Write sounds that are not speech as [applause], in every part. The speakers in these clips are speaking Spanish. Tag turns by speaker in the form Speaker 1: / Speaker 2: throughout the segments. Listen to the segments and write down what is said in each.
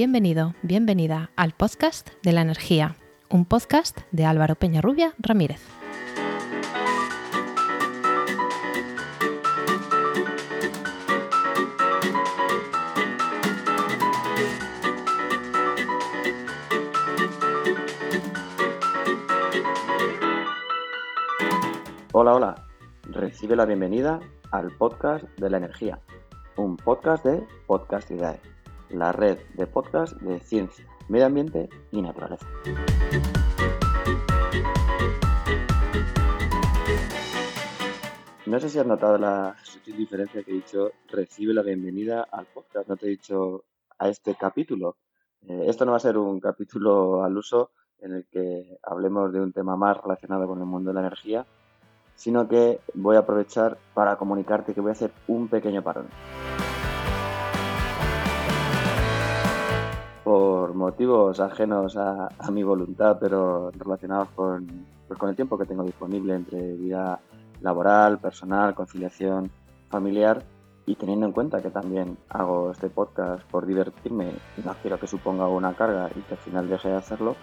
Speaker 1: Bienvenido, bienvenida al podcast de la energía, un podcast de Álvaro Peñarrubia Ramírez.
Speaker 2: Hola, hola. Recibe la bienvenida al podcast de la energía, un podcast de Podcastidae, la red de podcast de ciencia, medio ambiente y naturaleza. No sé si has notado la sutil diferencia que he dicho, recibe la bienvenida al podcast, no te he dicho a este capítulo. Eh, esto no va a ser un capítulo al uso en el que hablemos de un tema más relacionado con el mundo de la energía, sino que voy a aprovechar para comunicarte que voy a hacer un pequeño parón. Por motivos ajenos a, mi voluntad, pero relacionados con, pues con el tiempo que tengo disponible entre vida laboral, personal, conciliación familiar y teniendo en cuenta que también hago este podcast por divertirme y no quiero que suponga una carga y que al final deje de hacerlo,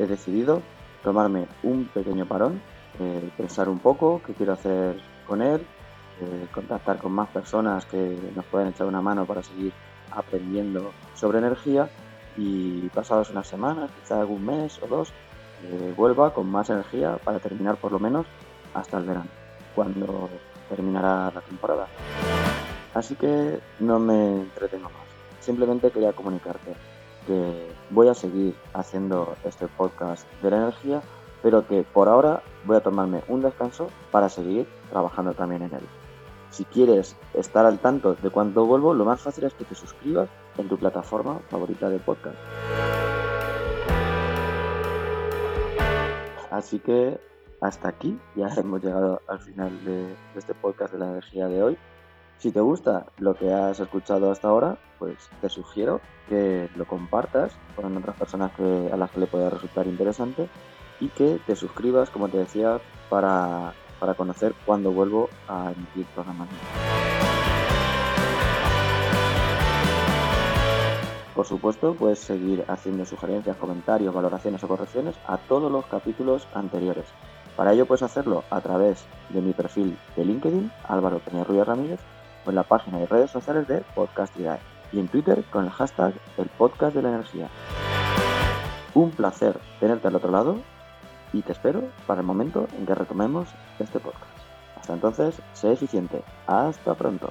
Speaker 2: he decidido tomarme un pequeño parón eh, pensar un poco qué quiero hacer con él, eh, contactar con más personas que nos pueden echar una mano para seguir aprendiendo sobre energía y pasados unas semanas, quizá algún mes o dos, eh, vuelva con más energía para terminar por lo menos hasta el verano, cuando terminará la temporada. Así que no me entretengo más, simplemente quería comunicarte que voy a seguir haciendo este podcast de la energía pero que por ahora voy a tomarme un descanso para seguir trabajando también en él. Si quieres estar al tanto de cuándo vuelvo, lo más fácil es que te suscribas en tu plataforma favorita de podcast. Así que hasta aquí ya [laughs] hemos llegado al final de este podcast de la energía de hoy. Si te gusta lo que has escuchado hasta ahora, pues te sugiero que lo compartas con otras personas a las que le pueda resultar interesante y que te suscribas, como te decía, para, conocer cuándo vuelvo a emitir programas. Por supuesto, puedes seguir haciendo sugerencias, comentarios, valoraciones o correcciones a todos los capítulos anteriores. Para ello puedes hacerlo a través de mi perfil de LinkedIn, Álvaro Peñarruya Ramírez, o en la página de redes sociales de Podcast y en Twitter con el hashtag El Podcast de la Energía. Un placer tenerte al otro lado y te espero para el momento en que retomemos este podcast. Hasta entonces, sé eficiente. Hasta pronto.